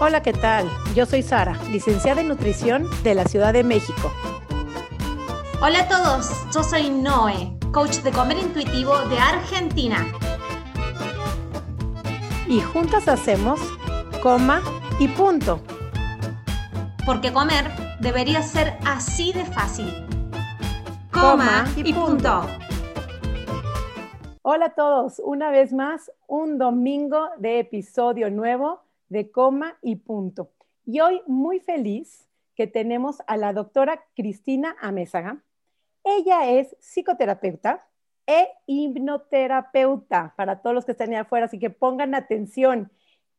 Hola, ¿qué tal? Yo soy Sara, licenciada en nutrición de la Ciudad de México. Hola a todos, yo soy Noé, coach de comer intuitivo de Argentina. Y juntas hacemos coma y punto. Porque comer debería ser así de fácil. Coma, y, punto. Hola a todos, una vez más, un domingo de episodio nuevo de coma y punto. Y hoy muy feliz que tenemos a la doctora Cristina Amézaga. Ella es psicoterapeuta e hipnoterapeuta para todos los que están ahí afuera, así que pongan atención.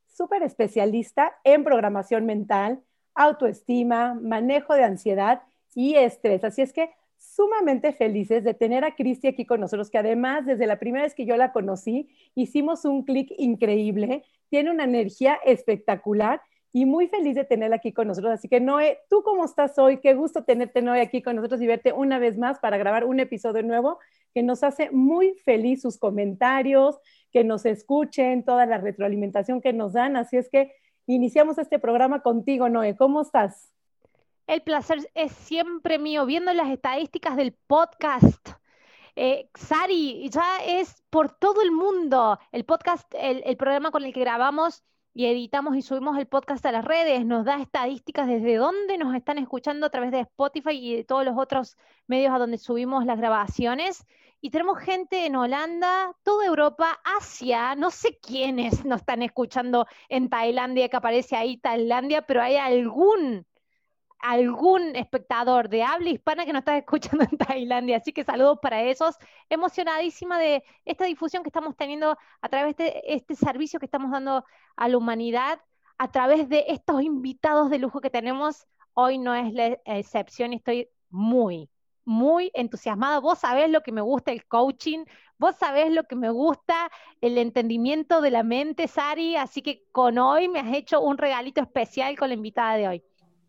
Súper especialista en programación mental, autoestima, manejo de ansiedad y estrés. Así es que sumamente felices de tener a Cristi aquí con nosotros, que además desde la primera vez que yo la conocí, hicimos un clic increíble, tiene una energía espectacular y muy feliz de tenerla aquí con nosotros. Así que Noé, ¿tú cómo estás hoy? Qué gusto tenerte, Noé, aquí con nosotros y verte una vez más para grabar un episodio nuevo que nos hace muy feliz sus comentarios, que nos escuchen, toda la retroalimentación que nos dan. Así es que iniciamos este programa contigo, Noé. ¿Cómo estás? El placer es siempre mío, viendo las estadísticas del podcast. Eh, Sari, ya es por todo el mundo. El podcast, el, programa con el que grabamos y editamos y subimos el podcast a las redes, nos da estadísticas desde dónde nos están escuchando a través de Spotify y de todos los otros medios a donde subimos las grabaciones. Y tenemos gente en Holanda, toda Europa, Asia, no sé quiénes nos están escuchando en Tailandia, que aparece ahí Tailandia, pero hay algún algún espectador de habla hispana que nos está escuchando en Tailandia. Así que saludos para esos. Emocionadísima de esta difusión que estamos teniendo a través de este servicio que estamos dando a la humanidad, a través de estos invitados de lujo que tenemos. Hoy no es la excepción estoy muy, muy entusiasmada. Vos sabés lo que me gusta el coaching, vos sabés lo que me gusta el entendimiento de la mente, Sari, así que con hoy me has hecho un regalito especial con la invitada de hoy.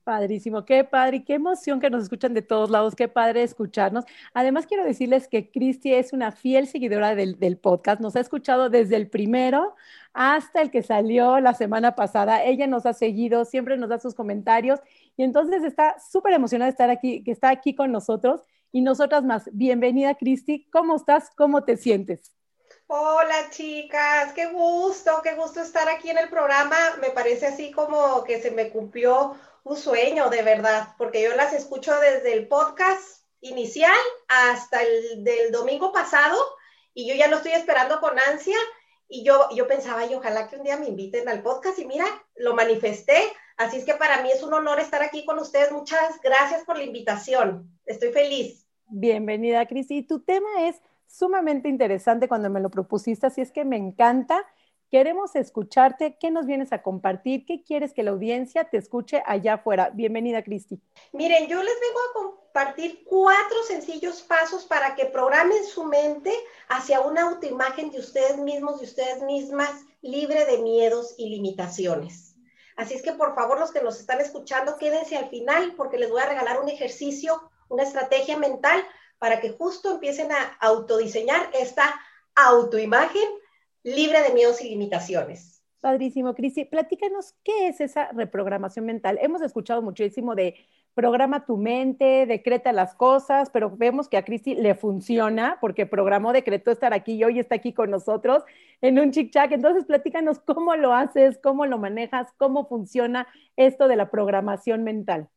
Padrísimo, qué padre qué emoción que nos escuchan de todos lados, qué padre escucharnos. Además, quiero decirles que Cristi es una fiel seguidora del, podcast, nos ha escuchado desde el primero hasta el que salió la semana pasada. Ella nos ha seguido, siempre nos da sus comentarios y entonces está súper emocionada de estar aquí, que está aquí con nosotros y nosotras más. Bienvenida, Cristi, ¿cómo estás? ¿Cómo te sientes? Hola chicas, qué gusto, qué gusto estar aquí en el programa. Me parece así como que se me cumplió un sueño, de verdad, porque yo las escucho desde el podcast inicial hasta el del domingo pasado y yo ya lo estoy esperando con ansia y yo, yo pensaba, y ojalá que un día me inviten al podcast y mira, lo manifesté. Así es que para mí es un honor estar aquí con ustedes. Muchas gracias por la invitación. Estoy feliz. Bienvenida, Cris. Y tu tema es sumamente interesante cuando me lo propusiste, así es que me encanta. Queremos escucharte. ¿Qué nos vienes a compartir? ¿Qué quieres que la audiencia te escuche allá afuera? Bienvenida, Cristi. Miren, yo les vengo a compartir cuatro sencillos pasos para que programen su mente hacia una autoimagen de ustedes mismos, de ustedes mismas, libre de miedos y limitaciones. Así es que por favor, los que nos están escuchando, quédense al final porque les voy a regalar un ejercicio, una estrategia mental para que justo empiecen a autodiseñar esta autoimagen libre de miedos y limitaciones. Padrísimo, Cristi. Platícanos qué es esa reprogramación mental. Hemos escuchado muchísimo de programa tu mente, decreta las cosas, pero vemos que a Cristi le funciona porque programó, decretó estar aquí y hoy está aquí con nosotros en un chic chac. Entonces, platícanos cómo lo haces, cómo lo manejas, cómo funciona esto de la programación mental.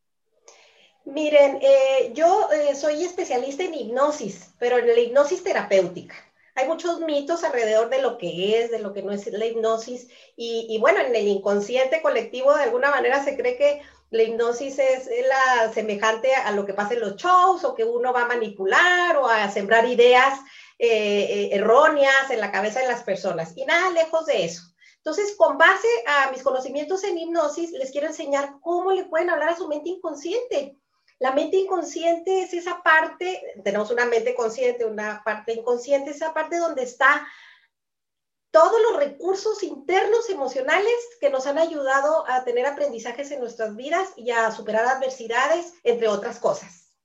Miren, eh, yo eh, soy especialista en hipnosis, pero en la hipnosis terapéutica hay muchos mitos alrededor de lo que es, de lo que no es la hipnosis. Y, bueno, en el inconsciente colectivo de alguna manera se cree que la hipnosis es la semejante a lo que pasa en los shows o que uno va a manipular o a sembrar ideas eh, eh, erróneas en la cabeza de las personas. Y nada lejos de eso. Entonces, con base a mis conocimientos en hipnosis, les quiero enseñar cómo le pueden hablar a su mente inconsciente la mente inconsciente es esa parte, tenemos una mente consciente, una parte inconsciente, esa parte donde está todos los recursos internos emocionales que nos han ayudado a tener aprendizajes en nuestras vidas y a superar adversidades, entre otras cosas.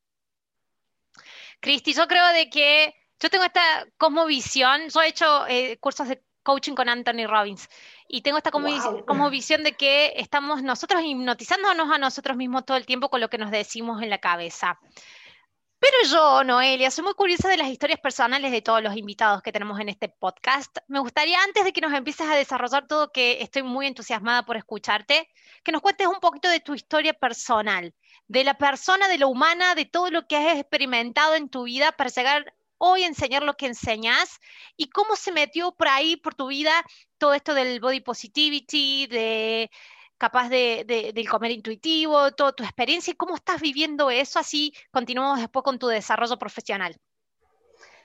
Cristi, yo creo de que yo tengo esta cosmovisión, yo he hecho eh, cursos de Coaching con Anthony Robbins. Y tengo esta como, como, visión de que estamos nosotros hipnotizándonos a nosotros mismos todo el tiempo con lo que nos decimos en la cabeza. Pero yo, Noelia, soy muy curiosa de las historias personales de todos los invitados que tenemos en este podcast. Me gustaría, antes de que nos empieces a desarrollar todo, que estoy muy entusiasmada por escucharte, que nos cuentes un poquito de tu historia personal, de la persona, de la humana, de todo lo que has experimentado en tu vida para llegar hoy enseñar lo que enseñas y cómo se metió por ahí, por tu vida, todo esto del body positivity, de capaz de, del comer intuitivo, toda tu experiencia y cómo estás viviendo eso, así continuamos después con tu desarrollo profesional.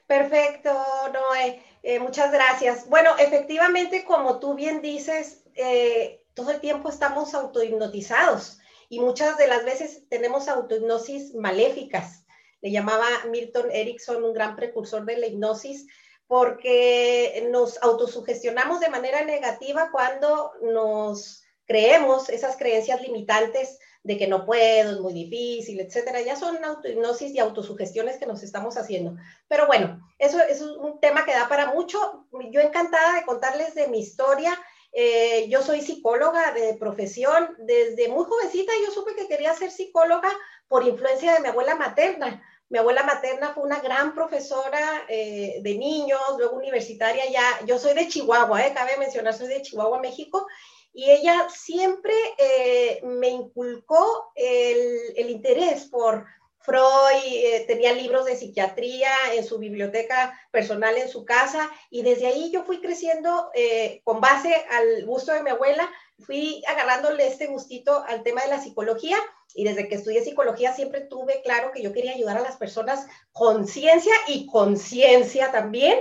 Perfecto, Noé, eh, muchas gracias. Bueno, efectivamente, como tú bien dices, eh, todo el tiempo estamos autohipnotizados y muchas de las veces tenemos autohipnosis maléficas. Le llamaba Milton Erickson un gran precursor de la hipnosis porque nos autosugestionamos de manera negativa cuando nos creemos esas creencias limitantes de que no puedo, es muy difícil, etcétera, ya son autohipnosis y autosugestiones que nos estamos haciendo. Pero bueno, eso, es un tema que da para mucho. Yo encantada de contarles de mi historia. Eh, yo soy psicóloga de profesión. Desde muy jovencita yo supe que quería ser psicóloga por influencia de mi abuela materna. Mi abuela materna fue una gran profesora eh, de niños, luego universitaria ya. Yo soy de Chihuahua, eh, cabe mencionar, soy de Chihuahua, México, y ella siempre eh, me inculcó el, interés por Freud, eh, tenía libros de psiquiatría en su biblioteca personal en su casa y desde ahí yo fui creciendo eh, con base al gusto de mi abuela, fui agarrándole este gustito al tema de la psicología y desde que estudié psicología siempre tuve claro que yo quería ayudar a las personas con ciencia y conciencia también.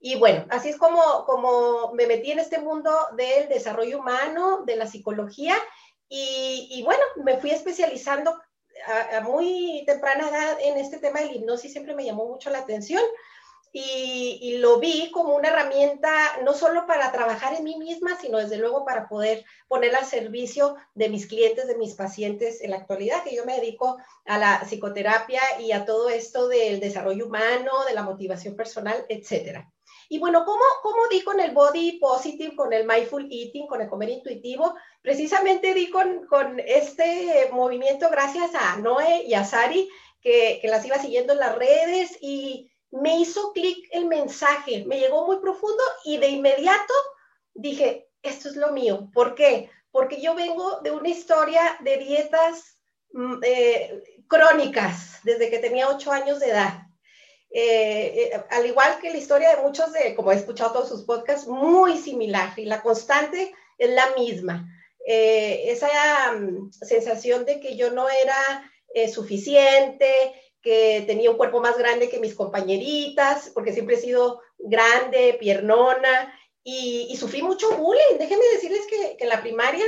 Y bueno, así es como, como me metí en este mundo del desarrollo humano, de la psicología, y, bueno, me fui especializando a, muy temprana edad en este tema de la hipnosis, siempre me llamó mucho la atención. Y, lo vi como una herramienta no solo para trabajar en mí misma, sino desde luego para poder poner al servicio de mis clientes, de mis pacientes en la actualidad, que yo me dedico a la psicoterapia y a todo esto del desarrollo humano, de la motivación personal, etcétera. Y bueno, ¿cómo, ¿cómo di con el body positive, con el mindful eating, con el comer intuitivo? Precisamente di con, con este movimiento gracias a Noé y a Sari, que, que las iba siguiendo en las redes y me hizo clic el mensaje, me llegó muy profundo y de inmediato dije, esto es lo mío. ¿Por qué? Porque yo vengo de una historia de dietas mm, eh, crónicas desde que tenía ocho años de edad. Eh, eh, al igual que la historia de muchos, de, como he escuchado todos sus podcasts, muy similar y la constante es la misma. Eh, esa mm, sensación de que yo no era suficiente, que tenía un cuerpo más grande que mis compañeritas, porque siempre he sido grande, piernona, y, sufrí mucho bullying. Déjenme decirles que, que en la primaria,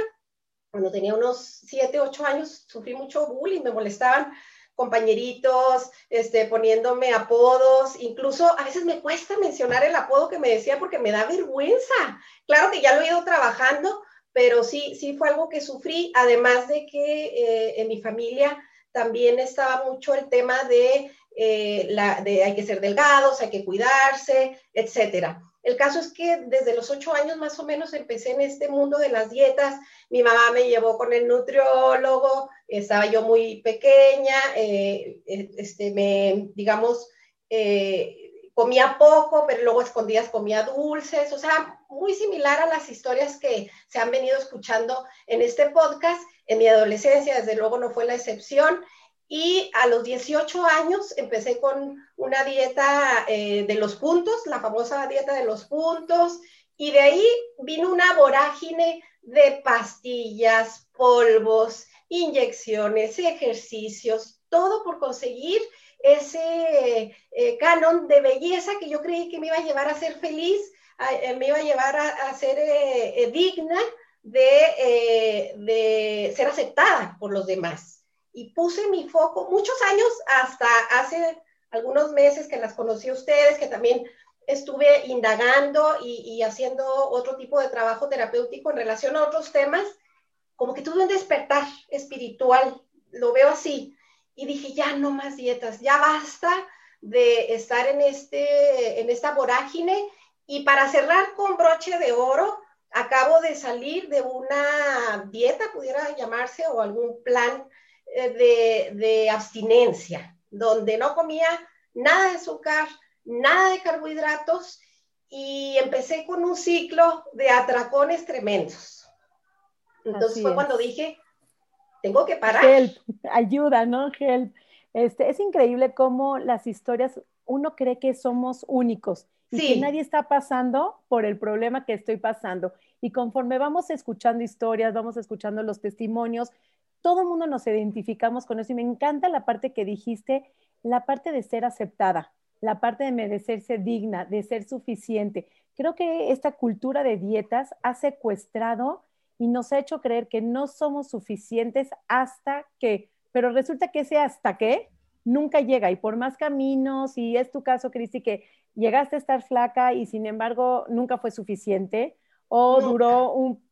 cuando tenía unos 7, 8 años, sufrí mucho bullying, me molestaban compañeritos, este, poniéndome apodos, incluso a veces me cuesta mencionar el apodo que me decía porque me da vergüenza. Claro que ya lo he ido trabajando, pero sí, sí fue algo que sufrí, además de que eh, en mi familia también estaba mucho el tema de, eh, la, de hay que ser delgados, hay que cuidarse, etcétera. El caso es que desde los ocho años más o menos empecé en este mundo de las dietas. Mi mamá me llevó con el nutriólogo, estaba yo muy pequeña, eh, eh, este, me, digamos, eh, comía poco, pero luego escondidas comía dulces, o sea, muy similar a las historias que se han venido escuchando en este podcast. En mi adolescencia, desde luego, no fue la excepción. Y a los 18 años empecé con una dieta eh, de los puntos, la famosa dieta de los puntos, y de ahí vino una vorágine de pastillas, polvos, inyecciones, ejercicios, todo por conseguir ese eh, canon de belleza que yo creí que me iba a llevar a ser feliz, eh, me iba a llevar a, ser digna de, de ser aceptada por los demás y puse mi foco muchos años, hasta hace algunos meses que las conocí a ustedes, que también estuve indagando y, haciendo otro tipo de trabajo terapéutico en relación a otros temas, como que tuve un despertar espiritual, lo veo así, y dije, ya no más dietas, ya basta de estar en, este, en esta vorágine Y para cerrar con broche de oro, acabo de salir de una dieta, pudiera llamarse, o algún plan de, de abstinencia, donde no comía nada de azúcar, nada de carbohidratos y empecé con un ciclo de atracones tremendos. Entonces fue cuando dije, tengo que parar. Help, ayuda, ¿no? Help. Este, es increíble cómo las historias, uno cree que somos únicos y que nadie está pasando por el problema que estoy pasando. Y conforme vamos escuchando historias, vamos escuchando los testimonios, todo el mundo nos identificamos con eso. Y me encanta la parte que dijiste, la parte de ser aceptada, la parte de merecerse digna, de ser suficiente. Creo que esta cultura de dietas ha secuestrado y nos ha hecho creer que no somos suficientes hasta que, pero resulta que ese hasta que nunca llega y por más caminos, y es tu caso, Cristi, que llegaste a estar flaca y sin embargo nunca fue suficiente o duró un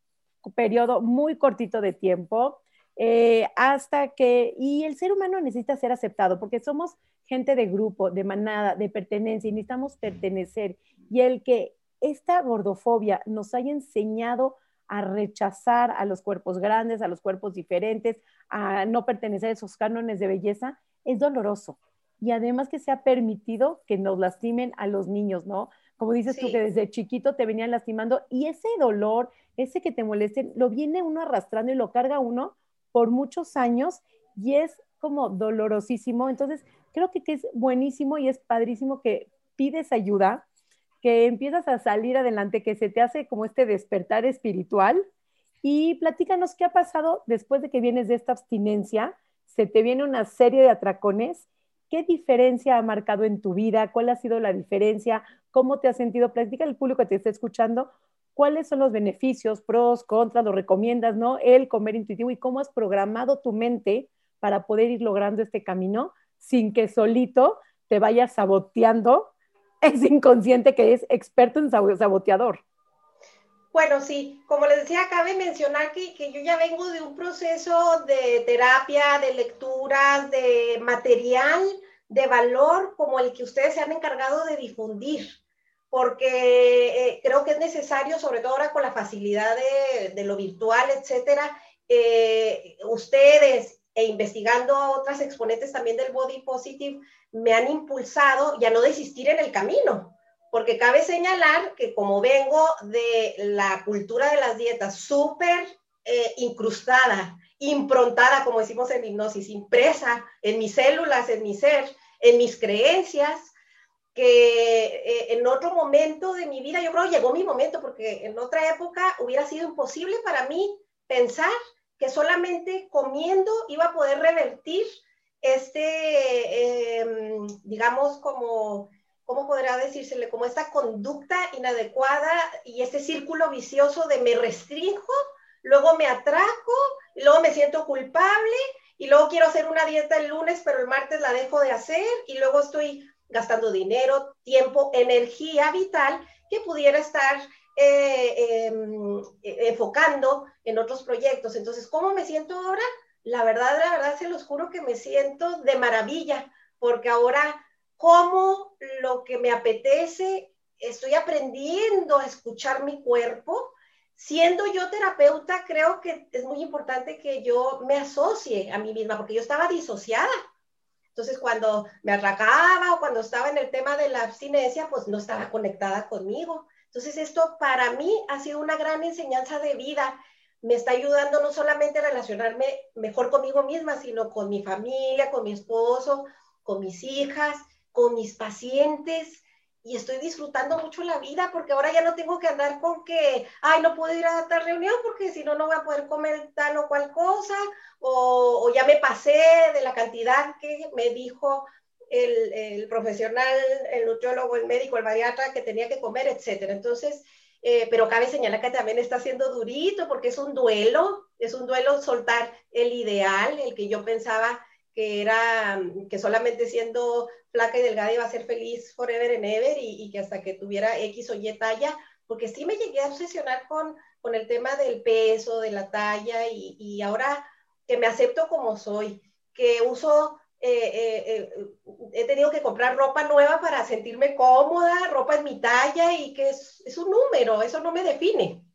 periodo muy cortito de tiempo, eh, hasta que, y el ser humano necesita ser aceptado porque somos gente de grupo, de manada, de pertenencia y necesitamos pertenecer. Y el que esta gordofobia nos haya enseñado a rechazar a los cuerpos grandes, a los cuerpos diferentes, a no pertenecer a esos cánones de belleza, es doloroso. Y además que se ha permitido que nos lastimen a los niños, ¿no? Como dices tú, que desde chiquito te venían lastimando y ese dolor, ese que te moleste, lo viene uno arrastrando y lo carga uno por muchos años y es como dolorosísimo. Entonces, creo que, que es buenísimo y es padrísimo que pides ayuda, que empiezas a salir adelante, que se te hace como este despertar espiritual. Y platícanos qué ha pasado después de que vienes de esta abstinencia. Se te viene una serie de atracones. ¿Qué diferencia ha marcado en tu vida? ¿Cuál ha sido la diferencia? ¿Cómo te has sentido? Platica al público que te está escuchando. ¿Cuáles son los beneficios, pros, contras, lo recomiendas, no? El comer intuitivo y cómo has programado tu mente para poder ir logrando este camino sin que solito te vayas saboteando es inconsciente que es experto en saboteador. Bueno, sí, como les decía, cabe mencionar que, que, yo ya vengo de un proceso de terapia, de lecturas, de material de valor como el que ustedes se han encargado de difundir, porque eh, creo que es necesario, sobre todo ahora con la facilidad de, lo virtual, etcétera, eh, ustedes e investigando a otras exponentes también del body positive, me han impulsado ya no desistir en el camino, porque cabe señalar que como vengo de la cultura de las dietas súper eh, incrustada, improntada, como decimos en hipnosis, impresa en mis células, en mi ser, en mis creencias, que eh, en otro momento de mi vida, yo creo llegó mi momento, porque en otra época hubiera sido imposible para mí pensar que solamente comiendo iba a poder revertir este, em, digamos, como, ¿cómo podrá decírsele? Como esta conducta inadecuada y este círculo vicioso de me restringo, luego me atraco, luego me siento culpable, y luego quiero hacer una dieta el lunes, pero el martes la dejo de hacer, y luego estoy gastando dinero, tiempo, energía vital que pudiera estar eh, em, e, enfocando en otros proyectos. Entonces, ¿cómo me siento ahora? La verdad, la verdad, se los juro que me siento de maravilla, porque ahora como lo que me apetece, estoy aprendiendo a escuchar mi cuerpo. Siendo yo terapeuta, creo que es muy importante que yo me asocie a mí misma, porque yo estaba disociada. Entonces, cuando me atracaba o cuando estaba en el tema de la abstinencia, pues no estaba conectada conmigo. Entonces, esto para mí ha sido una gran enseñanza de vida. Me está ayudando no solamente a relacionarme mejor conmigo misma, sino con mi familia, con mi esposo, con mis hijas, con mis pacientes. Y estoy disfrutando mucho la vida porque ahora ya no tengo que andar con que, ay, no puedo ir a tal reunión porque si no, no voy a poder comer tal o cual cosa, o, o ya me pasé de la cantidad que me dijo el, profesional, el nutriólogo, el médico, el bariatra que tenía que comer, etcétera. Entonces, eh, pero cabe señalar que también está siendo durito porque es un duelo, es un duelo soltar el ideal, el que yo pensaba que era que solamente siendo flaca y delgada iba a ser feliz forever and ever y, que hasta que tuviera X o Y talla, porque sí me llegué a obsesionar con, con el tema del peso, de la talla y, y ahora que me acepto como soy, que uso eh, he tenido que comprar ropa nueva para sentirme cómoda, ropa en mi talla y que es, es un número, eso no me define.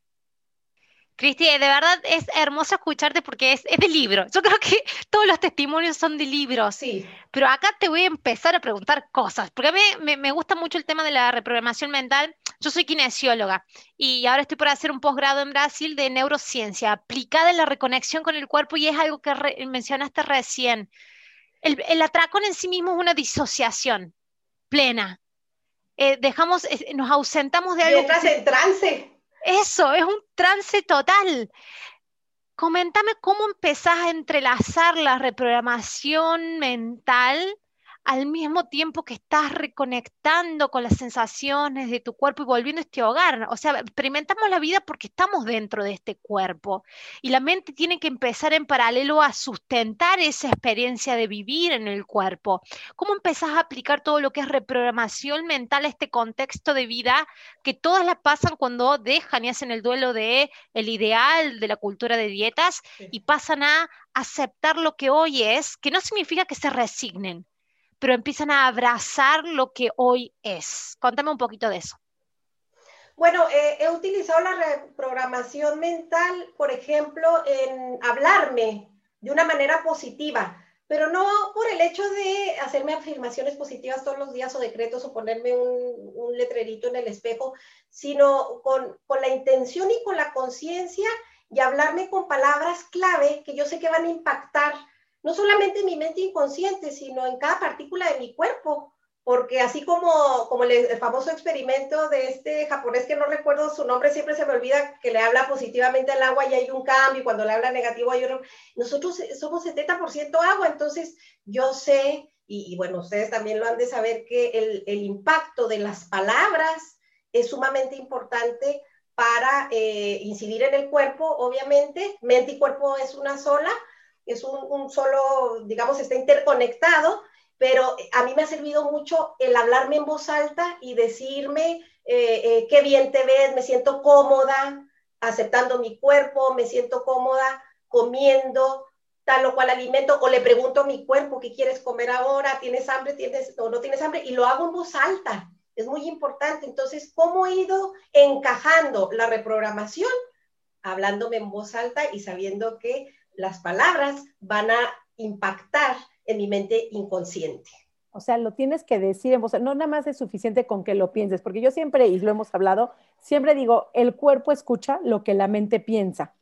Cristi, de verdad es hermoso escucharte porque es, de libro. Yo creo que todos los testimonios son de libros. Sí. Pero acá te voy a empezar a preguntar cosas, porque a mí me, gusta mucho el tema de la reprogramación mental. Yo soy kinesióloga y ahora estoy por hacer un posgrado en Brasil de neurociencia aplicada en la reconexión con el cuerpo y es algo que mencionaste recién. El, el, atracón en sí mismo es una disociación plena. Eh, dejamos, nos ausentamos de algo. Entras en trance. Eso, es un trance total. Coméntame cómo empezás a entrelazar la reprogramación mental al mismo tiempo que estás reconectando con las sensaciones de tu cuerpo y volviendo a este hogar. O sea, experimentamos la vida porque estamos dentro de este cuerpo y la mente tiene que empezar en paralelo a sustentar esa experiencia de vivir en el cuerpo. ¿Cómo empezás a aplicar todo lo que es reprogramación mental a este contexto de vida que todas las pasan cuando dejan y hacen el duelo de el ideal de la cultura de dietas y pasan a aceptar lo que hoy es, que no significa que se resignen, pero empiezan a abrazar lo que hoy es. Contame un poquito de eso. Bueno, eh, he utilizado la reprogramación mental, por ejemplo, en hablarme de una manera positiva, pero no por el hecho de hacerme afirmaciones positivas todos los días o decretos o ponerme un, un letrerito en el espejo, sino con, con la intención y con la conciencia y hablarme con palabras clave que yo sé que van a impactar no solamente en mi mente inconsciente, sino en cada partícula de mi cuerpo, porque así como, como el, famoso experimento de este japonés que no recuerdo su nombre, siempre se me olvida que le habla positivamente al agua y hay un cambio, y cuando le habla negativo hay otro. Nosotros somos 70% agua, entonces yo sé, y, bueno, ustedes también lo han de saber, que el, el impacto de las palabras es sumamente importante para eh, incidir en el cuerpo, obviamente. Mente y cuerpo es una sola, es un, solo, digamos, está interconectado, pero a mí me ha servido mucho el hablarme en voz alta y decirme eh, eh, qué bien te ves, me siento cómoda aceptando mi cuerpo, me siento cómoda comiendo tal o cual alimento, o le pregunto a mi cuerpo qué quieres comer ahora, tienes hambre, tienes o no tienes hambre, y lo hago en voz alta. Es muy importante. Entonces, ¿cómo he ido encajando la reprogramación? Hablándome en voz alta y sabiendo que las palabras van a impactar en mi mente inconsciente. O sea, lo tienes que decir en voz, no nada más es suficiente con que lo pienses, porque yo siempre, y lo hemos hablado, siempre digo, el cuerpo escucha lo que la mente piensa.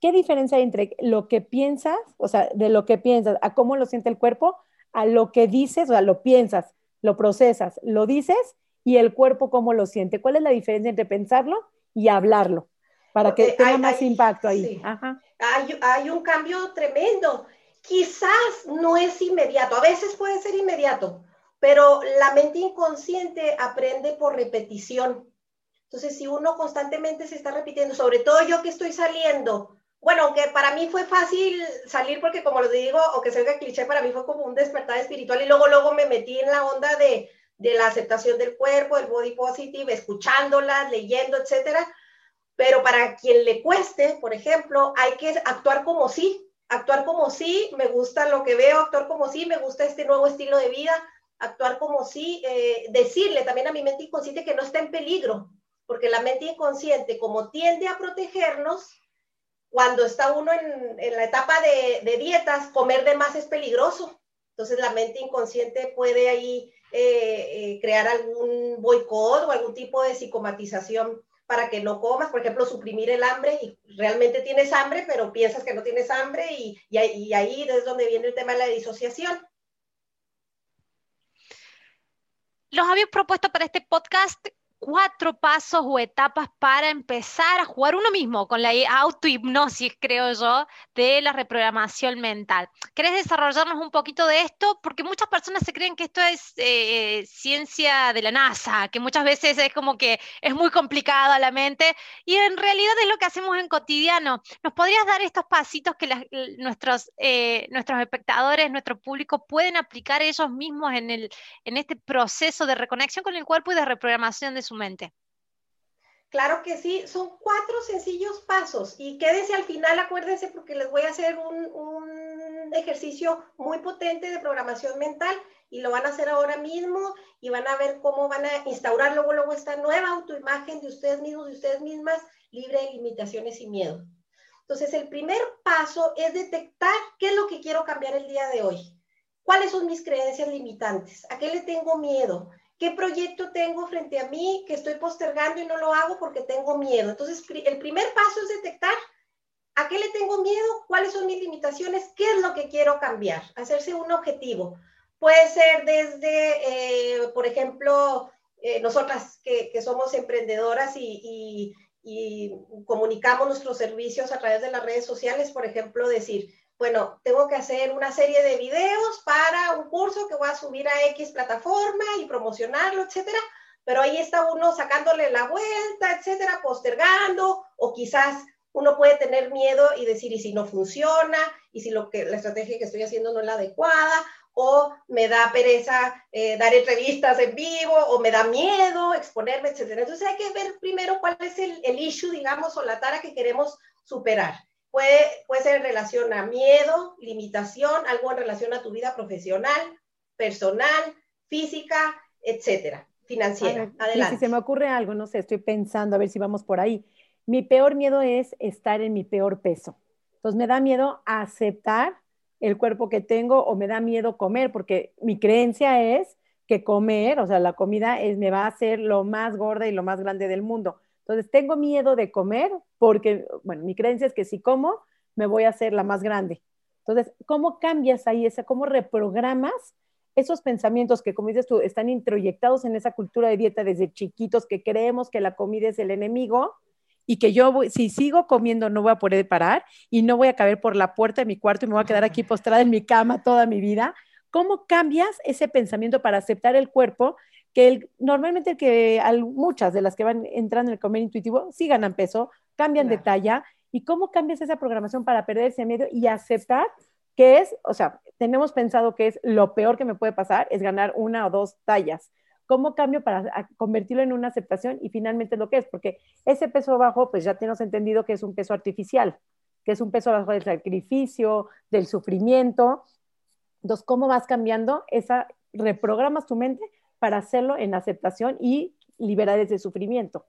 ¿Qué diferencia hay entre lo que piensas, o sea, de lo que piensas, a cómo lo siente el cuerpo, a lo que dices, o sea, lo piensas, lo procesas, lo dices y el cuerpo cómo lo siente? ¿Cuál es la diferencia entre pensarlo y hablarlo? Para que tenga más impacto ahí. Hay, un cambio tremendo. Quizás no es inmediato, a veces puede ser inmediato, pero la mente inconsciente aprende por repetición. Entonces, si uno constantemente se está repitiendo, sobre todo yo que estoy saliendo, bueno, aunque para mí fue fácil salir porque como lo digo, o que se cliché, para mí fue como un despertar espiritual y luego, luego me metí en la onda de, de la aceptación del cuerpo, el body positive, escuchándolas, leyendo, etcétera pero para quien le cueste, por ejemplo, hay que actuar como sí, actuar como sí, me gusta lo que veo, actuar como sí, me gusta este nuevo estilo de vida, actuar como sí, eh, decirle también a mi mente inconsciente que no está en peligro, porque la mente inconsciente, como tiende a protegernos, cuando está uno en, la etapa de, dietas, comer de más es peligroso. Entonces la mente inconsciente puede ahí eh, eh, crear algún boicot o algún tipo de psicomatización para que no comas, por ejemplo, suprimir el hambre y realmente tienes hambre, pero piensas que no tienes hambre y, y ahí es donde viene el tema de la disociación. Los había propuesto para este podcast cuatro pasos o etapas para empezar a jugar uno mismo con la autohipnosis, creo yo, de la reprogramación mental. ¿Querés desarrollarnos un poquito de esto? Porque muchas personas se creen que esto es eh, ciencia de la NASA, que muchas veces es como que es muy complicado a la mente y en realidad es lo que hacemos en cotidiano. ¿Nos podrías dar estos pasitos que nuestros, eh, nuestros espectadores, nuestro público pueden aplicar ellos mismos en, el, en este proceso de reconexión con el cuerpo y de reprogramación de su mente. Claro que sí, son cuatro sencillos pasos y quédense al final, acuérdense porque les voy a hacer un, un, ejercicio muy potente de programación mental y lo van a hacer ahora mismo y van a ver cómo van a instaurar luego, luego esta nueva autoimagen de ustedes mismos, de ustedes mismas, libre de limitaciones y miedo. Entonces, el primer paso es detectar qué es lo que quiero cambiar el día de hoy. ¿Cuáles son mis creencias limitantes? ¿A qué le tengo miedo? ¿Qué proyecto tengo frente a mí que estoy postergando y no lo hago porque tengo miedo? Entonces, el primer paso es detectar a qué le tengo miedo, cuáles son mis limitaciones, qué es lo que quiero cambiar, hacerse un objetivo. Puede ser desde, eh, por ejemplo, eh, nosotras que, somos emprendedoras y, y comunicamos nuestros servicios a través de las redes sociales, por ejemplo, decir, bueno, tengo que hacer una serie de videos para un curso que voy a subir a X plataforma y promocionarlo, etcétera. Pero ahí está uno sacándole la vuelta, etcétera, postergando, o quizás uno puede tener miedo y decir, ¿y si no funciona? ¿Y si lo que, la estrategia que estoy haciendo no es la adecuada? ¿O me da pereza eh, dar entrevistas en vivo? ¿O me da miedo exponerme, etcétera? Entonces hay que ver primero cuál es el, el issue, digamos, o la tara que queremos superar. Puede, puede ser en relación a miedo, limitación, algo en relación a tu vida profesional, personal, física, etcétera, financiera. Adelante. Si se me ocurre algo, no sé, estoy pensando a ver si vamos por ahí. Mi peor miedo es estar en mi peor peso. Entonces me da miedo aceptar el cuerpo que tengo o me da miedo comer, porque mi creencia es que comer, o sea, la comida es, me va a hacer lo más gorda y lo más grande del mundo. Entonces, tengo miedo de comer porque, bueno, mi creencia es que si como, me voy a hacer la más grande. Entonces, ¿cómo cambias ahí esa, cómo reprogramas esos pensamientos que, como dices tú, están introyectados en esa cultura de dieta desde chiquitos, que creemos que la comida es el enemigo y que yo, si sigo comiendo, no voy a poder parar y no voy a caber por la puerta de mi cuarto y me voy a quedar aquí postrada en mi cama toda mi vida? ¿Cómo cambias ese pensamiento para aceptar el cuerpo que normalmente que muchas de las que van entrando en el comer intuitivo sí ganan peso, cambian de talla. ¿Y cómo cambias esa programación para perder ese miedo y aceptar que es, o sea, tenemos pensado que es lo peor que me puede pasar, es ganar una o dos tallas. ¿Cómo cambio para convertirlo en una aceptación y finalmente lo que es? Porque ese peso bajo, pues ya tenemos entendido que es un peso artificial, que es un peso bajo del sacrificio, del sufrimiento. Entonces, ¿cómo vas cambiando esa, reprogramas tu mente para hacerlo en aceptación y liberar ese sufrimiento.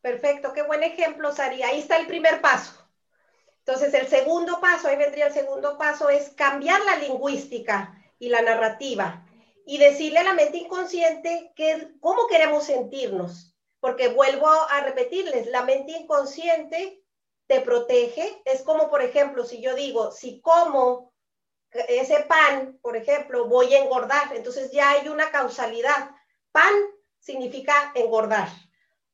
Perfecto, qué buen ejemplo, Sari. Ahí está el primer paso. Entonces, el segundo paso, ahí vendría el segundo paso, es cambiar la lingüística y la narrativa y decirle a la mente inconsciente que, cómo queremos sentirnos. Porque vuelvo a repetirles, la mente inconsciente te protege. Es como, por ejemplo, si yo digo, si como ese pan, por ejemplo, voy a engordar. Entonces ya hay una causalidad. Pan significa engordar.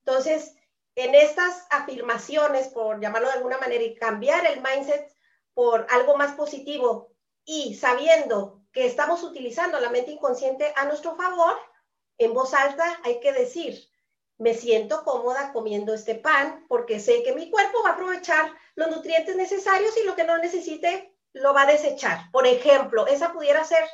Entonces, en estas afirmaciones, por llamarlo de alguna manera, y cambiar el mindset por algo más positivo y sabiendo que estamos utilizando la mente inconsciente a nuestro favor, en voz alta hay que decir, me siento cómoda comiendo este pan porque sé que mi cuerpo va a aprovechar los nutrientes necesarios y lo que no necesite lo va a desechar. Por ejemplo, esa pudiera ser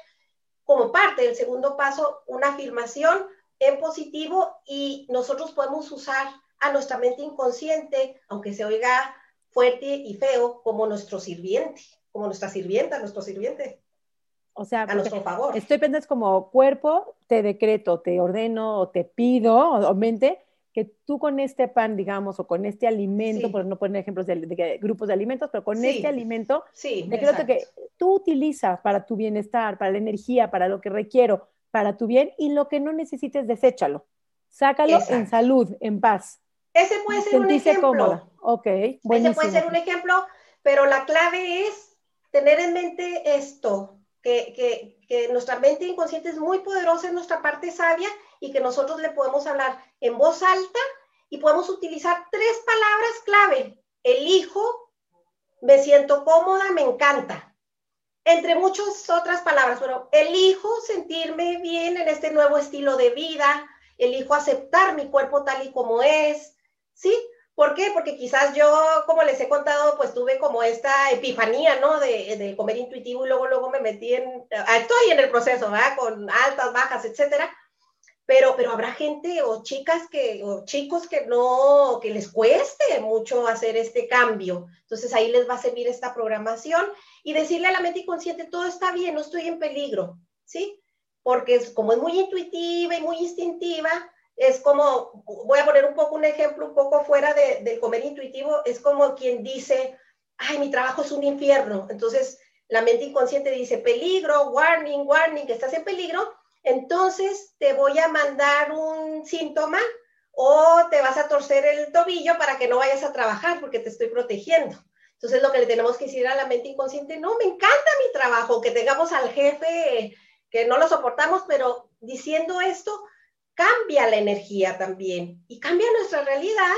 como parte del segundo paso una afirmación en positivo y nosotros podemos usar a nuestra mente inconsciente, aunque se oiga fuerte y feo, como nuestro sirviente, como nuestra sirvienta, nuestro sirviente. O sea, a nuestro favor. Estoy pensando como cuerpo, te decreto, te ordeno, te pido, o mente, que tú con este pan, digamos, o con este alimento, por no poner ejemplos de, grupos de alimentos, pero con este alimento, sí, decreto que tú utilizas para tu bienestar, para la energía, para lo que requiero, para tu bien, y lo que no necesites, deséchalo. Sácalo en salud, en paz. Ese puede ser un ejemplo. Cómoda. Ok, Ese puede ser un ejemplo, pero la clave es tener en mente esto, que, que, que nuestra mente inconsciente es muy poderosa en nuestra parte sabia y que nosotros le podemos hablar en voz alta y podemos utilizar tres palabras clave. Elijo, me siento cómoda, me encanta. Entre muchas otras palabras, pero elijo sentirme bien en este nuevo estilo de vida, elijo aceptar mi cuerpo tal y como es, ¿sí? ¿Por qué? Porque quizás yo, como les he contado, pues tuve como esta epifanía, ¿no? De, de comer intuitivo y luego, luego me metí en, estoy en el proceso, ¿verdad? Con altas, bajas, etcétera pero, pero habrá gente o chicas que, o chicos que no, que les cueste mucho hacer este cambio. Entonces ahí les va a servir esta programación y decirle a la mente inconsciente, todo está bien, no estoy en peligro, ¿sí? Porque es, como es muy intuitiva y muy instintiva, es como, voy a poner un poco un ejemplo un poco fuera de, del comer intuitivo, es como quien dice, ay, mi trabajo es un infierno. Entonces la mente inconsciente dice, peligro, warning, warning, que estás en peligro entonces te voy a mandar un síntoma o te vas a torcer el tobillo para que no vayas a trabajar porque te estoy protegiendo. Entonces lo que le tenemos que decir a la mente inconsciente, no, me encanta mi trabajo, que tengamos al jefe que no lo soportamos, pero diciendo esto, cambia la energía también y cambia nuestra realidad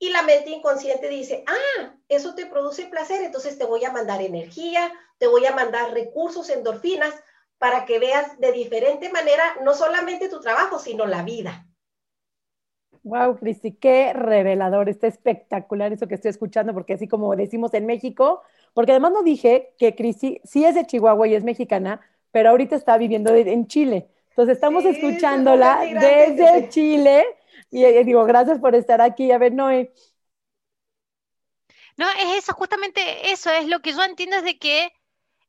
y la mente inconsciente dice, ah, eso te produce placer, entonces te voy a mandar energía, te voy a mandar recursos, endorfinas, para que veas de diferente manera no solamente tu trabajo, sino la vida. Wow, Cristi, qué revelador, está espectacular eso que estoy escuchando, porque así como decimos en México, porque además no dije que Cristi sí es de Chihuahua y es mexicana, pero ahorita está viviendo en Chile. Entonces estamos escuchándola desde Chile y eh, digo, gracias por estar aquí. A ver, Noé. No, es eso, justamente eso, es lo que yo entiendo es de que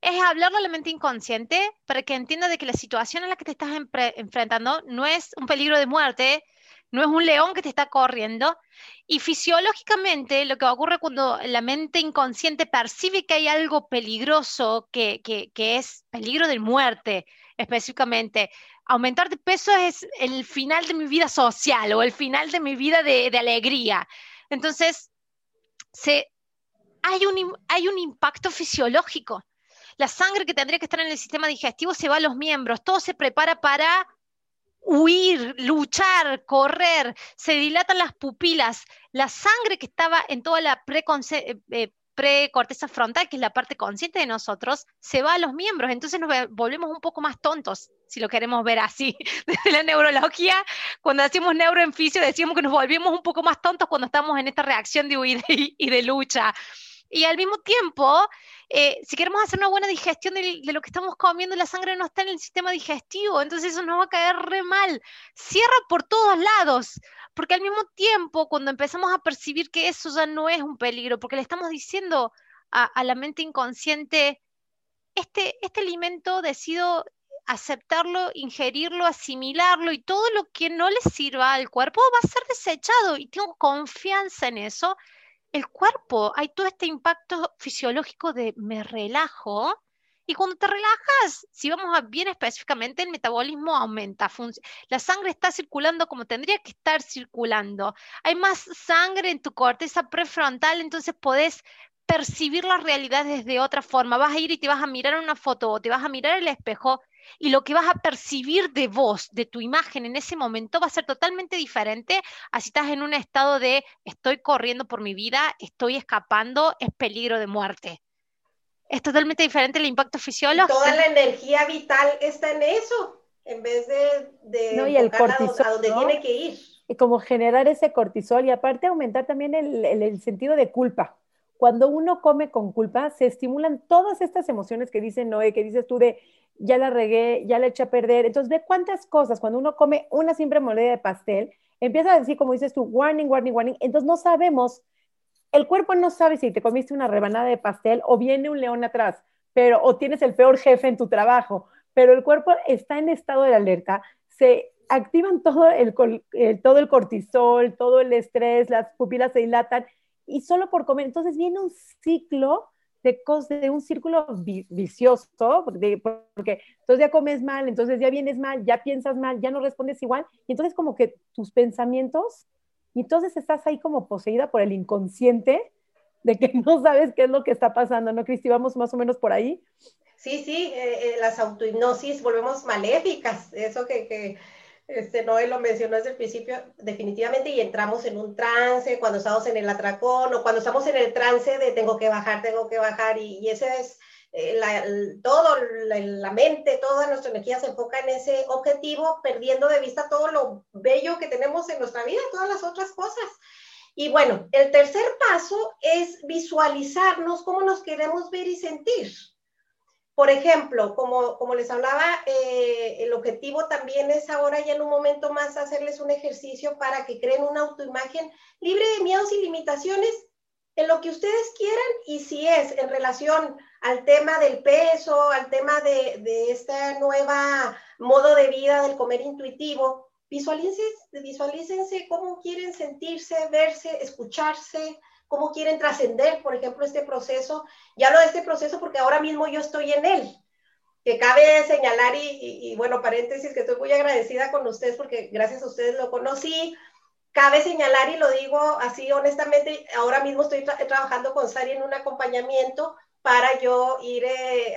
es hablarle a la mente inconsciente para que entienda de que la situación en la que te estás enfrentando no es un peligro de muerte, no es un león que te está corriendo. Y fisiológicamente lo que ocurre cuando la mente inconsciente percibe que hay algo peligroso, que, es peligro de muerte específicamente, aumentar de peso es el final de mi vida social o el final de mi vida de, alegría. Entonces, hay, un, hay un impacto fisiológico la sangre que tendría que estar en el sistema digestivo se va a los miembros, todo se prepara para huir, luchar, correr, se dilatan las pupilas, la sangre que estaba en toda la eh, eh, precorteza frontal, que es la parte consciente de nosotros, se va a los miembros, entonces nos volvemos un poco más tontos, si lo queremos ver así. Desde la neurología, cuando hacemos neuroenficio, decimos que nos volvemos un poco más tontos cuando estamos en esta reacción de huida y de lucha. Y al mismo tiempo, eh, si queremos hacer una buena digestión de, lo que estamos comiendo, la sangre no está en el sistema digestivo, entonces eso nos va a caer re mal. Cierra por todos lados, porque al mismo tiempo, cuando empezamos a percibir que eso ya no es un peligro, porque le estamos diciendo a, la mente inconsciente, este, este alimento decido aceptarlo, ingerirlo, asimilarlo y todo lo que no le sirva al cuerpo va a ser desechado y tengo confianza en eso el cuerpo, hay todo este impacto fisiológico de me relajo. Y cuando te relajas, si vamos a bien específicamente, el metabolismo aumenta. La sangre está circulando como tendría que estar circulando. Hay más sangre en tu corteza prefrontal, entonces podés percibir la realidad desde otra forma. Vas a ir y te vas a mirar una foto o te vas a mirar el espejo y lo que vas a percibir de vos, de tu imagen en ese momento va a ser totalmente diferente a si estás en un estado de estoy corriendo por mi vida, estoy escapando, es peligro de muerte. Es totalmente diferente el impacto fisiológico. Toda la energía vital está en eso, en vez de, de no, y el cortisol, a donde tiene que ir. Y como generar ese cortisol y aparte aumentar también el, el sentido de culpa cuando uno come con culpa, se estimulan todas estas emociones que dicen Noé, que dices tú de ya la regué, ya la eché a perder. Entonces, ve cuántas cosas, cuando uno come una simple moneda de pastel, empieza a decir, como dices tú, warning, warning, warning. Entonces, no sabemos, el cuerpo no sabe si te comiste una rebanada de pastel o viene un león atrás, pero o tienes el peor jefe en tu trabajo, pero el cuerpo está en estado de alerta, se activan todo el, todo el cortisol, todo el estrés, las pupilas se dilatan y solo por comer. Entonces viene un ciclo de, de un círculo vicioso, porque, porque entonces ya comes mal, entonces ya vienes mal, ya piensas mal, ya no respondes igual, y entonces como que tus pensamientos, y entonces estás ahí como poseída por el inconsciente de que no sabes qué es lo que está pasando, ¿no, Cristi? Vamos más o menos por ahí. Sí, sí, eh, eh, las autohipnosis volvemos maléficas, eso que, que este, Noé lo mencionó desde el principio, definitivamente, y entramos en un trance cuando estamos en el atracón o cuando estamos en el trance de tengo que bajar, tengo que bajar, y, ese es eh, todo, la, mente, toda nuestra energía se enfoca en ese objetivo, perdiendo de vista todo lo bello que tenemos en nuestra vida, todas las otras cosas. Y bueno, el tercer paso es visualizarnos cómo nos queremos ver y sentir. Por ejemplo, como, como les hablaba, eh, el objetivo también es ahora ya en un momento más hacerles un ejercicio para que creen una autoimagen libre de miedos y limitaciones en lo que ustedes quieran. Y si es en relación al tema del peso, al tema de, de esta nueva modo de vida del comer intuitivo, visualícense, visualícense cómo quieren sentirse, verse, escucharse, cómo quieren trascender, por ejemplo, este proceso. Ya lo de este proceso porque ahora mismo yo estoy en él. Que cabe señalar y, bueno, paréntesis, que estoy muy agradecida con ustedes porque gracias a ustedes lo conocí, Cabe señalar, y lo digo así honestamente, ahora mismo estoy trabajando con Sari en un acompañamiento para yo ir, eh,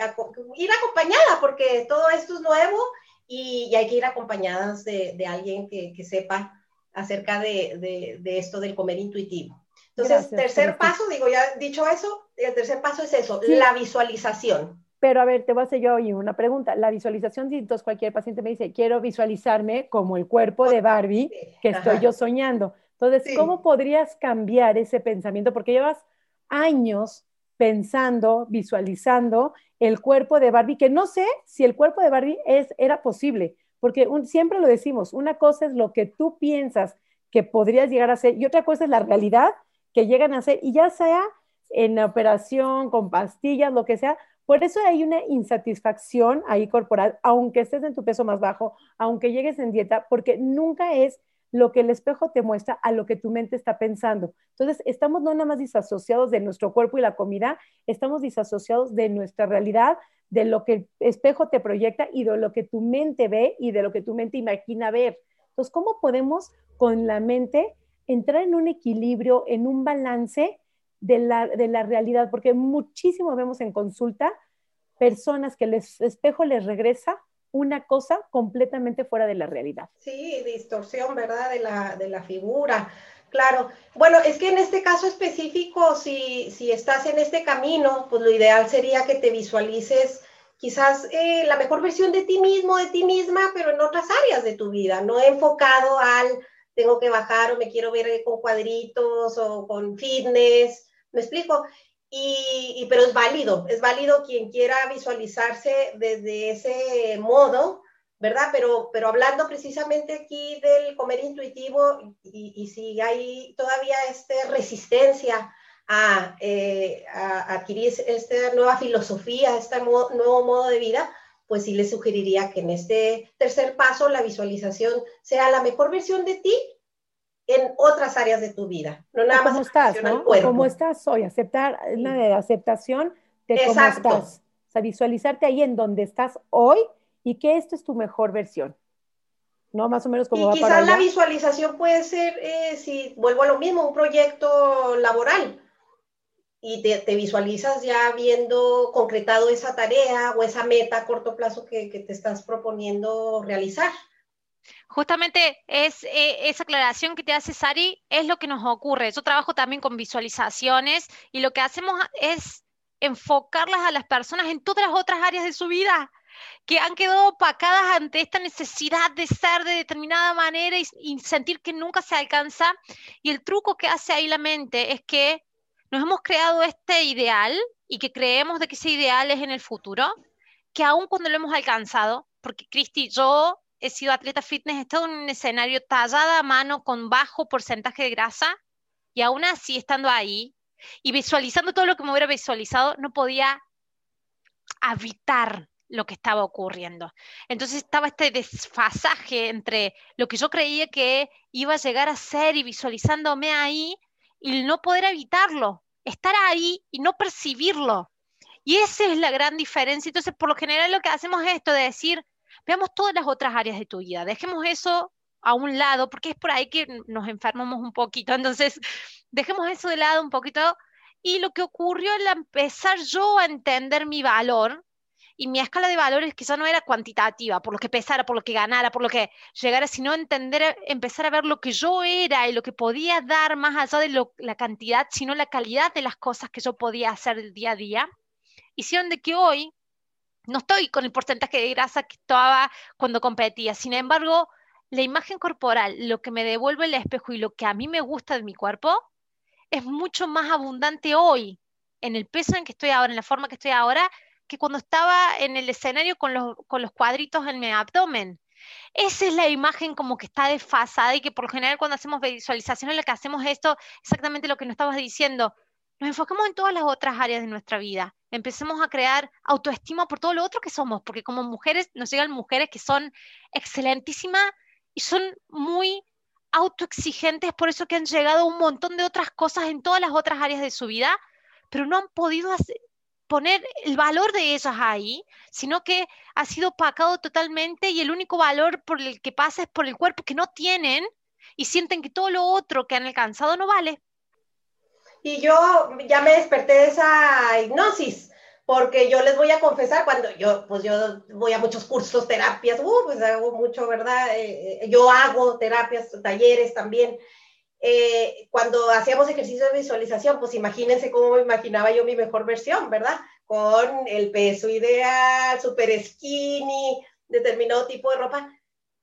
ir acompañada, porque todo esto es nuevo y, hay que ir acompañadas de, alguien que, sepa acerca de, esto del comer intuitivo. Entonces, tercer paso, digo, ya dicho eso, el tercer paso es eso, la visualización. Pero a ver, te voy a hacer yo hoy una pregunta. La visualización, si entonces cualquier paciente me dice, quiero visualizarme como el cuerpo de Barbie que estoy yo soñando. Entonces, ¿cómo podrías cambiar ese pensamiento? Porque llevas años pensando, visualizando el cuerpo de Barbie, que no sé si el cuerpo de Barbie es, era posible, porque siempre lo decimos, una cosa es lo que tú piensas que podrías llegar a ser y otra cosa es la realidad que llegan a ser, y ya sea en operación, con pastillas, lo que sea, por eso hay una insatisfacción ahí corporal, aunque estés en tu peso más bajo, aunque llegues en dieta, porque nunca es lo que el espejo te muestra a lo que tu mente está pensando. Entonces, estamos no nada más disasociados de nuestro cuerpo y la comida, estamos disasociados de nuestra realidad, de lo que el espejo te proyecta y de lo que tu mente ve y de lo que tu mente imagina ver. Entonces, ¿cómo podemos con la mente entrar en un equilibrio, en un balance de la, de la realidad, porque muchísimo vemos en consulta personas que el espejo les regresa una cosa completamente fuera de la realidad. Sí, distorsión, ¿verdad? De la, de la figura. Claro. Bueno, es que en este caso específico, si, si estás en este camino, pues lo ideal sería que te visualices quizás eh, la mejor versión de ti mismo, de ti misma, pero en otras áreas de tu vida, no enfocado al tengo que bajar o me quiero ver con cuadritos o con fitness ¿Me explico? Y, pero es válido, es válido quien quiera visualizarse desde ese modo, ¿verdad? Pero, pero hablando precisamente aquí del comer intuitivo y, si hay todavía esta resistencia a, eh, a, adquirir esta nueva filosofía, este nuevo modo de vida, pues sí les sugeriría que en este tercer paso la visualización sea la mejor versión de ti en otras áreas de tu vida. No nada ¿Cómo estás, no? ¿Cómo estás hoy? Aceptar, una de aceptación de cómo estás. O sea, visualizarte ahí en donde estás hoy y que esto es tu mejor versión. ¿No? Más o menos como y quizás la visualización puede ser, eh, si vuelvo a lo mismo, un proyecto laboral y te, visualizas ya viendo concretado esa tarea o esa meta a corto plazo que, te estás proponiendo realizar. Justamente es eh, esa aclaración que te hace Sari, es lo que nos ocurre. Yo trabajo también con visualizaciones y lo que hacemos es enfocarlas a las personas en todas las otras áreas de su vida que han quedado opacadas ante esta necesidad de ser de determinada manera y sentir que nunca se alcanza. Y el truco que hace ahí la mente es que nos hemos creado este ideal y que creemos de que ese ideal es en el futuro, que aún cuando lo hemos alcanzado, porque Cristi, yo he sido atleta fitness, he estado en un escenario tallada a mano con bajo porcentaje de grasa y aún así estando ahí y visualizando todo lo que me hubiera visualizado, no podía habitar lo que estaba ocurriendo. Entonces estaba este desfasaje entre lo que yo creía que iba a llegar a ser y visualizándome ahí y no poder evitarlo, estar ahí y no percibirlo. Y esa es la gran diferencia. Entonces, por lo general lo que hacemos es esto de decir, veamos todas las otras áreas de tu vida. Dejemos eso a un lado, porque es por ahí que nos enfermamos un poquito. Entonces, dejemos eso de lado un poquito. Y lo que ocurrió al empezar yo a entender mi valor, y mi escala de valores ya no era cuantitativa, por lo que pesara, por lo que ganara, por lo que llegara, sino entender, empezar a ver lo que yo era y lo que podía dar más allá de la cantidad, sino la calidad de las cosas que yo podía hacer el día a día, hicieron de que hoy no estoy con el porcentaje de grasa que estaba cuando competía. Sin embargo, la imagen corporal, lo que me devuelve el espejo y lo que a mí me gusta de mi cuerpo, es mucho más abundante hoy, en el peso en que estoy ahora, en la forma que estoy ahora, que cuando estaba en el escenario con los, con los cuadritos en mi abdomen. Esa es la imagen como que está desfasada y que por lo general cuando hacemos visualizaciones lo que hacemos esto, exactamente lo que nos estabas diciendo, nos enfocamos en todas las otras áreas de nuestra vida. Empecemos a crear autoestima por todo lo otro que somos, porque como mujeres nos llegan mujeres que son excelentísimas y son muy autoexigentes, por eso que han llegado un montón de otras cosas en todas las otras áreas de su vida, pero no han podido poner el valor de ellas ahí, sino que ha sido opacado totalmente y el único valor por el que pasa es por el cuerpo que no tienen y sienten que todo lo otro que han alcanzado no vale. Y yo ya me desperté de esa hipnosis, porque yo les voy a confesar, cuando yo, pues yo voy a muchos cursos, terapias, uh, pues hago mucho, ¿verdad? Eh, eh, yo hago terapias, talleres también. Eh, cuando hacíamos ejercicio de visualización, pues imagínense cómo imaginaba yo mi mejor versión, ¿verdad? Con el peso ideal, super skinny, determinado tipo de ropa.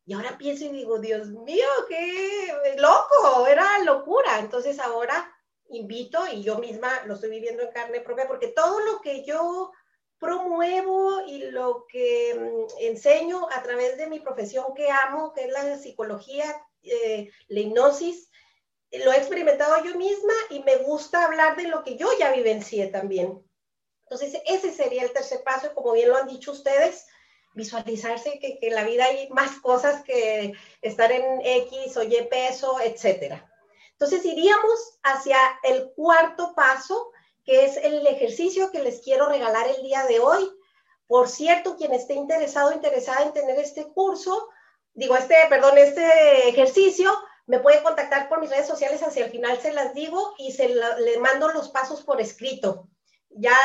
Y ahora pienso y digo, Dios mío, qué loco, era locura. Entonces ahora invito y yo misma lo estoy viviendo en carne propia porque todo lo que yo promuevo y lo que mm, enseño a través de mi profesión que amo, que es la psicología, eh, la hipnosis, lo he experimentado yo misma y me gusta hablar de lo que yo ya vivencié también. Entonces, ese sería el tercer paso, como bien lo han dicho ustedes, visualizarse que, que en la vida hay más cosas que estar en X o Y peso, etcétera. Entonces iríamos hacia el cuarto paso, que es el ejercicio que les quiero regalar el día de hoy. Por cierto, quien esté interesado, interesada en tener este curso, digo, este, perdón, este ejercicio, me puede contactar por mis redes sociales, hacia el final se las digo y se le mando los pasos por escrito. Ya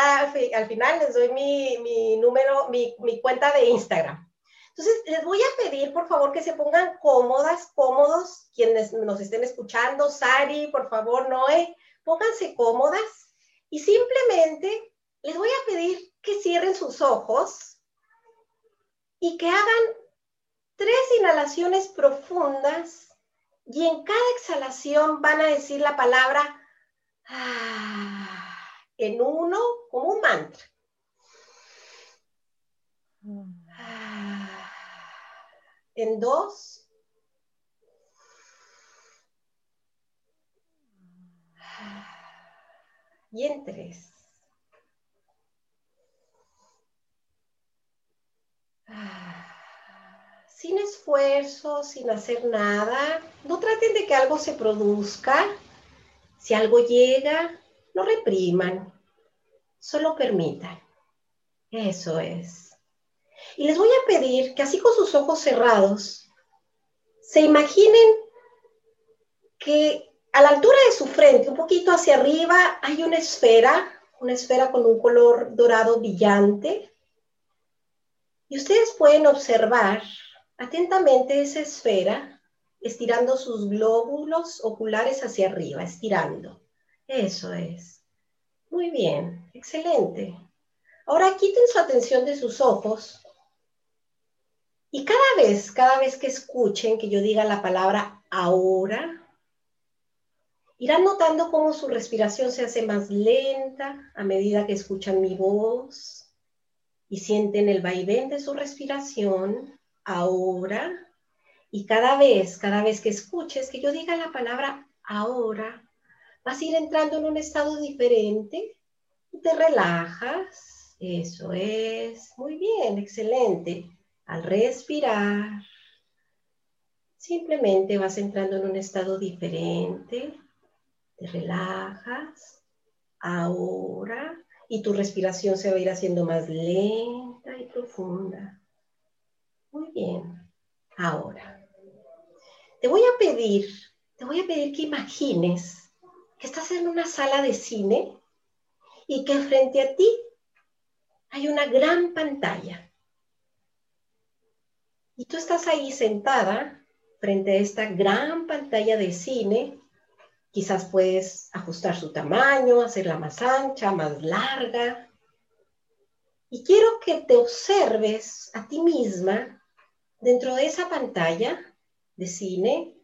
al final les doy mi, mi número, mi, mi cuenta de Instagram. Entonces, les voy a pedir, por favor, que se pongan cómodas, cómodos, quienes nos estén escuchando, Sari, por favor, Noé, pónganse cómodas y simplemente les voy a pedir que cierren sus ojos y que hagan tres inhalaciones profundas y en cada exhalación van a decir la palabra ah, en uno como un mantra. Mm en dos. Y en tres. Sin esfuerzo, sin hacer nada. No traten de que algo se produzca. Si algo llega, no repriman. Solo permitan. Eso es. Y les voy a pedir que así con sus ojos cerrados, se imaginen que a la altura de su frente, un poquito hacia arriba, hay una esfera, una esfera con un color dorado brillante. Y ustedes pueden observar atentamente esa esfera estirando sus glóbulos oculares hacia arriba, estirando. Eso es. Muy bien, excelente. Ahora quiten su atención de sus ojos y cada vez, cada vez que escuchen que yo diga la palabra ahora, irán notando cómo su respiración se hace más lenta a medida que escuchan mi voz y sienten el vaivén de su respiración ahora. Y cada vez, cada vez que escuches que yo diga la palabra ahora, vas a ir entrando en un estado diferente y te relajas. Eso es. Muy bien, excelente. Al respirar, simplemente vas entrando en un estado diferente, te relajas, ahora, y tu respiración se va a ir haciendo más lenta y profunda. Muy bien, ahora. Te voy a pedir, te voy a pedir que imagines que estás en una sala de cine y que frente a ti hay una gran pantalla y tú estás ahí sentada frente a esta gran pantalla de cine. Quizás puedes ajustar su tamaño, hacerla más ancha, más larga. Y quiero que te observes a ti misma dentro de esa pantalla de cine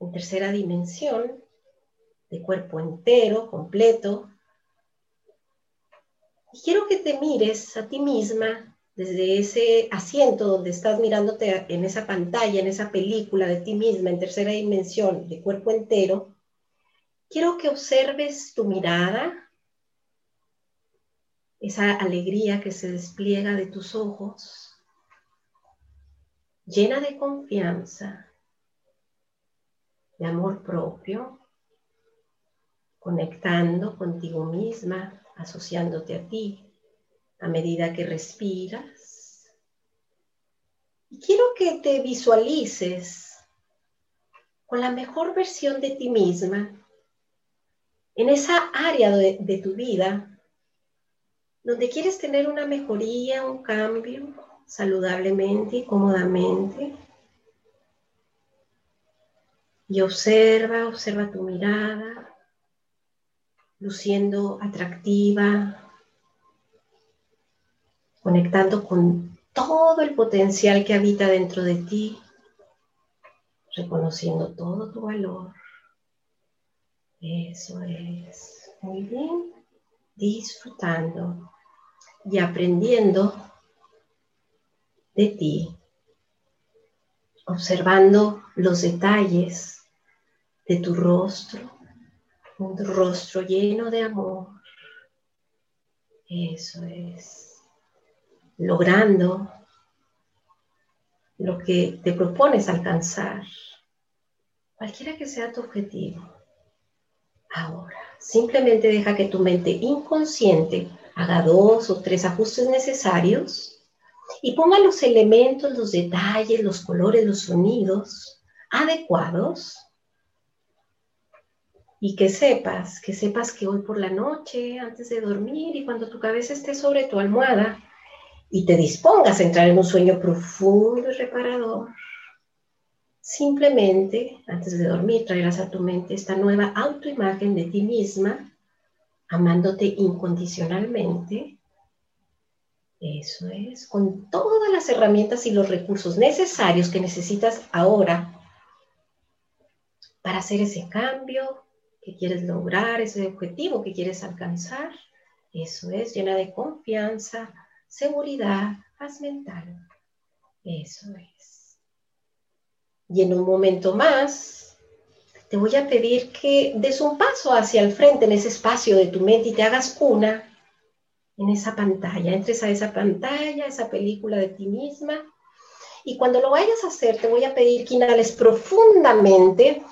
en tercera dimensión, de cuerpo entero, completo. quiero que te mires a ti misma desde ese asiento donde estás mirándote en esa pantalla, en esa película de ti misma en tercera dimensión, de cuerpo entero. Quiero que observes tu mirada, esa alegría que se despliega de tus ojos, llena de confianza, de amor propio, conectando contigo misma, asociándote a ti a medida que respiras. Y quiero que te visualices con la mejor versión de ti misma en esa área de, de tu vida donde quieres tener una mejoría, un cambio, saludablemente y cómodamente. Y observa, observa tu mirada, luciendo atractiva, conectando con todo el potencial que habita dentro de ti, reconociendo todo tu valor. Eso es. Muy bien disfrutando y aprendiendo de ti, observando los detalles de tu rostro, un rostro lleno de amor. Eso es, logrando lo que te propones alcanzar, cualquiera que sea tu objetivo. Ahora. Simplemente deja que tu mente inconsciente haga dos o tres ajustes necesarios y ponga los elementos, los detalles, los colores, los sonidos adecuados y que sepas, que sepas que hoy por la noche, antes de dormir y cuando tu cabeza esté sobre tu almohada y te dispongas a entrar en un sueño profundo y reparador, Simplemente, antes de dormir, traerás a tu mente esta nueva autoimagen de ti misma, amándote incondicionalmente. Eso es, con todas las herramientas y los recursos necesarios que necesitas ahora para hacer ese cambio que quieres lograr, ese objetivo que quieres alcanzar. Eso es, llena de confianza, seguridad, paz mental. Eso es. Y en un momento más, te voy a pedir que des un paso hacia el frente en ese espacio de tu mente y te hagas una en esa pantalla. Entres a esa pantalla, esa película de ti misma. Y cuando lo vayas a hacer, te voy a pedir que inhales profundamente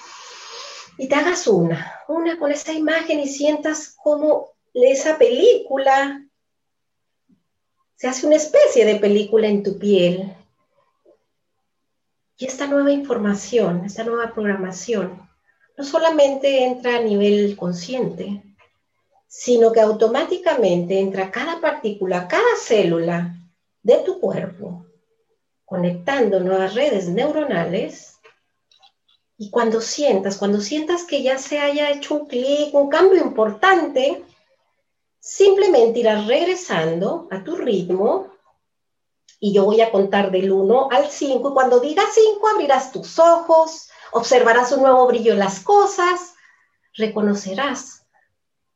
y te hagas una, una con esa imagen y sientas como esa película se hace una especie de película en tu piel y esta nueva información, esta nueva programación, no solamente entra a nivel consciente, sino que automáticamente entra cada partícula, cada célula de tu cuerpo, conectando nuevas redes neuronales. Y cuando sientas, cuando sientas que ya se haya hecho un clic, un cambio importante, simplemente irás regresando a tu ritmo y yo voy a contar del 1 al 5 y cuando diga 5 abrirás tus ojos, observarás un nuevo brillo en las cosas, reconocerás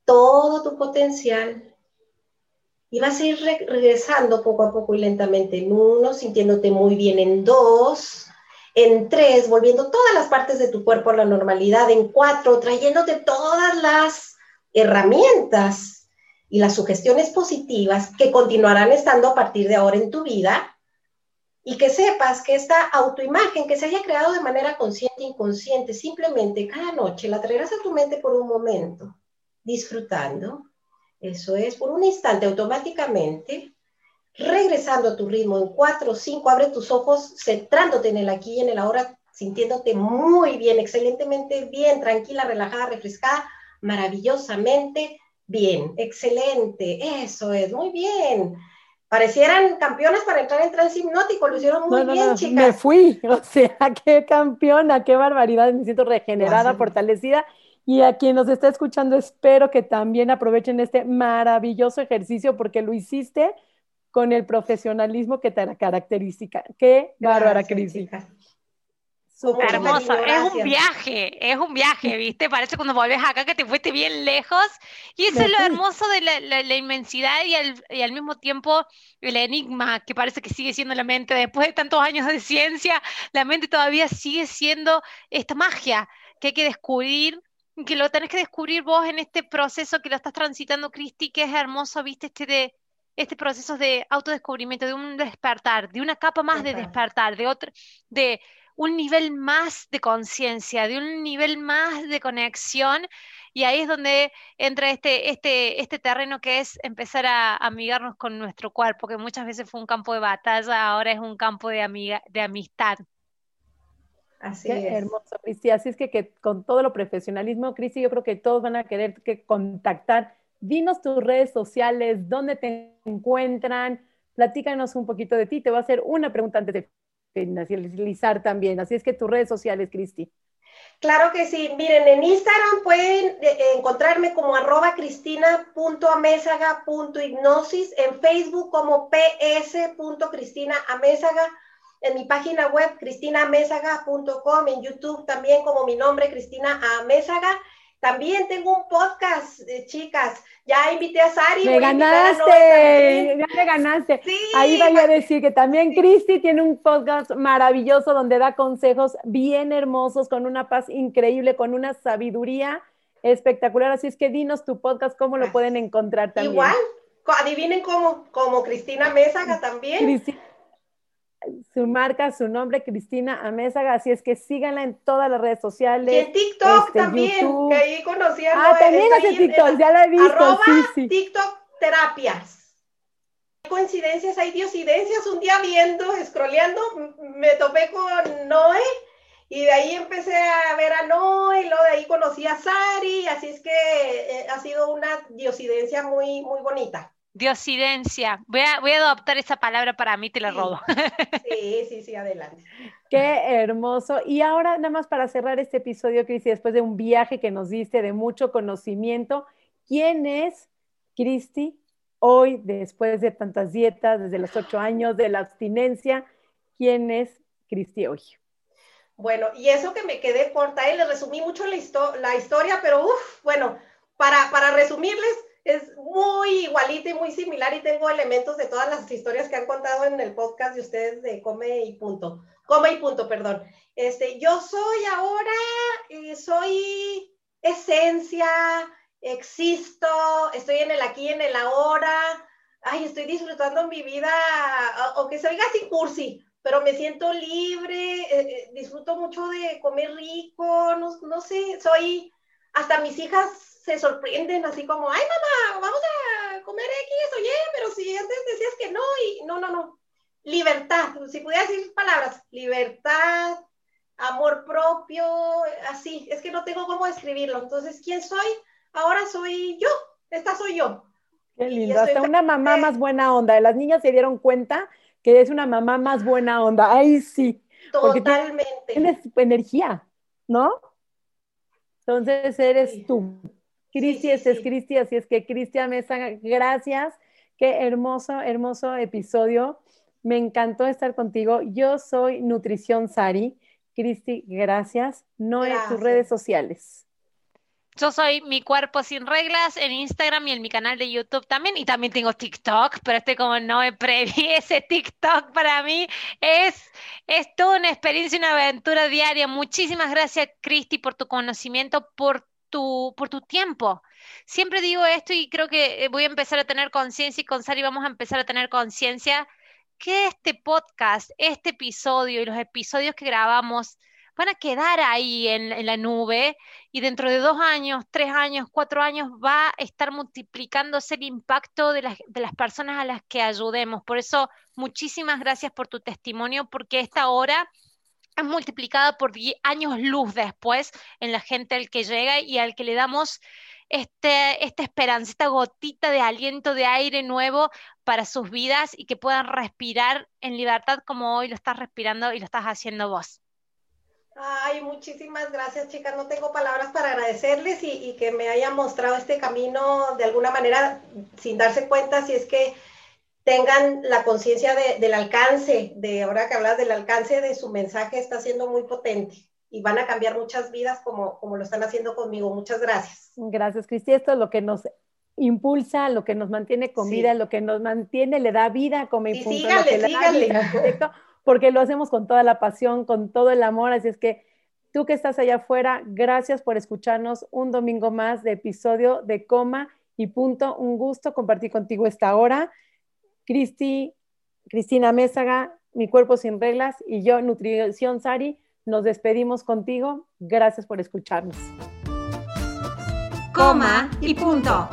todo tu potencial y vas a ir regresando poco a poco y lentamente en 1, sintiéndote muy bien en 2, en 3, volviendo todas las partes de tu cuerpo a la normalidad, en 4, trayéndote todas las herramientas y las sugestiones positivas que continuarán estando a partir de ahora en tu vida y que sepas que esta autoimagen que se haya creado de manera consciente e inconsciente, simplemente cada noche la traerás a tu mente por un momento, disfrutando. Eso es, por un instante automáticamente, regresando a tu ritmo en cuatro o cinco, abre tus ojos, centrándote en el aquí y en el ahora, sintiéndote muy bien, excelentemente bien, tranquila, relajada, refrescada, maravillosamente Bien, excelente, eso es, muy bien. Parecieran campeonas para entrar en trance hipnótico, lo hicieron muy bien, chicas. Me fui, o sea, qué campeona, qué barbaridad, me siento regenerada, fortalecida. Y a quien nos está escuchando, espero que también aprovechen este maravilloso ejercicio porque lo hiciste con el profesionalismo que te caracteriza. Qué bárbara, Cristi. hermoso, es un viaje, es un viaje, ¿viste? Parece cuando volvés acá que te fuiste bien lejos. Y eso es lo hermoso de la, inmensidad y al, y al, mismo tiempo el enigma que parece que sigue siendo la mente. Después de tantos años de ciencia, la mente todavía sigue siendo esta magia que hay que descubrir, que lo tenés que descubrir vos en este proceso que lo estás transitando, Cristi, que es hermoso, ¿viste? Este de este proceso de autodescubrimiento, de un despertar, de una capa más de despertar, de otro, de un nivel más de conciencia, de un nivel más de conexión, y ahí es donde entra este, este, este terreno que es empezar a amigarnos con nuestro cuerpo, que muchas veces fue un campo de batalla, ahora es un campo de, amiga, de amistad. Así es. hermoso, Cristi. Así es que, que, con todo lo profesionalismo, Cristi, yo creo que todos van a querer que contactar Dinos tus redes sociales, dónde te encuentran, platícanos un poquito de ti. Te voy a hacer una pregunta antes de finalizar también. Así es que tus redes sociales, Cristi. Claro que sí. Miren, en Instagram pueden eh, encontrarme como arroba cristina.amésaga.hipnosis, en Facebook como ps.cristinaamésaga, en mi página web cristinaamésaga.com, en YouTube también como mi nombre, Cristina Amésaga. También tengo un podcast, chicas. Ya invité a Sari. Me ganaste, ya me ganaste. Ahí vaya a decir que también Cristi tiene un podcast maravilloso donde da consejos bien hermosos, con una paz increíble, con una sabiduría espectacular. Así es que dinos tu podcast, cómo lo pueden encontrar también. Igual, adivinen cómo, como Cristina Mésaga también. Cristina su marca, su nombre, Cristina Amézaga, así es que síganla en todas las redes sociales. Y en TikTok este, también, que ahí conociendo. Ah, también hace TikTok, ya la he visto. Arroba TikTok terapias. Hay coincidencias, hay diosidencias. Un día viendo, scrolleando, me topé con Noé y de ahí empecé a ver a Noé y luego de ahí conocí a Sari, así es que eh, ha sido una diosidencia muy, muy bonita. Diosidencia. Voy a, voy a adoptar esa palabra para mí, te la robo. Sí, sí, sí, adelante. Qué hermoso. Y ahora, nada más para cerrar este episodio, Cristi, después de un viaje que nos diste de mucho conocimiento, ¿quién es Cristi hoy, después de tantas dietas, desde los ocho años, de la abstinencia? ¿Quién es Cristi hoy? Bueno, y eso que me quedé corta, y le resumí mucho la, la historia, pero uff, bueno, para, para resumirles, es muy igualita y muy similar y tengo elementos de todas las historias que han contado en el podcast de ustedes de Come y Punto. Come y Punto, perdón. Este, yo soy ahora, eh, soy esencia, existo, estoy en el aquí, en el ahora. Ay, estoy disfrutando mi vida, aunque se oiga así cursi, pero me siento libre, eh, eh, disfruto mucho de comer rico, no, no sé, soy, hasta mis hijas se sorprenden así como, ay mamá, vamos a comer X, oye, pero si antes decías que no, y no, no, no. Libertad, si pudiera decir palabras, libertad, amor propio, así, es que no tengo cómo describirlo. Entonces, ¿quién soy? Ahora soy yo, esta soy yo. Qué lindo, hasta una mamá más buena onda. Las niñas se dieron cuenta que es una mamá más buena onda. Ay, sí. Totalmente. Tienes energía, ¿no? Entonces eres tú. Cristi, es Cristi, así es que Cristian Mesa, gracias. Qué hermoso, hermoso episodio. Me encantó estar contigo. Yo soy Nutrición Sari. Cristi, gracias. No en tus redes sociales. Yo soy Mi Cuerpo Sin Reglas en Instagram y en mi canal de YouTube también. Y también tengo TikTok, pero este como no me preví, ese TikTok para mí es, es toda una experiencia, una aventura diaria. Muchísimas gracias, Cristi, por tu conocimiento, por por tu tiempo. Siempre digo esto y creo que eh, voy a empezar a tener conciencia y con Sari vamos a empezar a tener conciencia que este podcast, este episodio y los episodios que grabamos van a quedar ahí en, la nube y dentro de dos años, tres años, cuatro años va a estar multiplicándose el impacto de las, de las personas a las que ayudemos. Por eso, muchísimas gracias por tu testimonio, porque esta hora es multiplicada por años luz después en la gente al que llega y al que le damos este, esta esperanza, esta gotita de aliento, de aire nuevo para sus vidas y que puedan respirar en libertad como hoy lo estás respirando y lo estás haciendo vos. Ay, muchísimas gracias, chicas. No tengo palabras para agradecerles y, que me hayan mostrado este camino de alguna manera sin darse cuenta si es que tengan la conciencia del alcance, de ahora que hablas del alcance de su mensaje, está siendo muy potente y van a cambiar muchas vidas como, como lo están haciendo conmigo. Muchas gracias. Gracias, Cristi. Esto es lo que nos impulsa, lo que nos mantiene con vida, lo que nos mantiene, le da vida como y sígale, sígale. porque lo hacemos con toda la pasión, con todo el amor. Así es que tú que estás allá afuera, gracias por escucharnos un domingo más de episodio de Coma y Punto. Un gusto compartir contigo esta hora. Cristi, Cristina Mésaga, Mi Cuerpo Sin Reglas y yo, Nutrición Sari, nos despedimos contigo. Gracias por escucharnos. Coma y punto.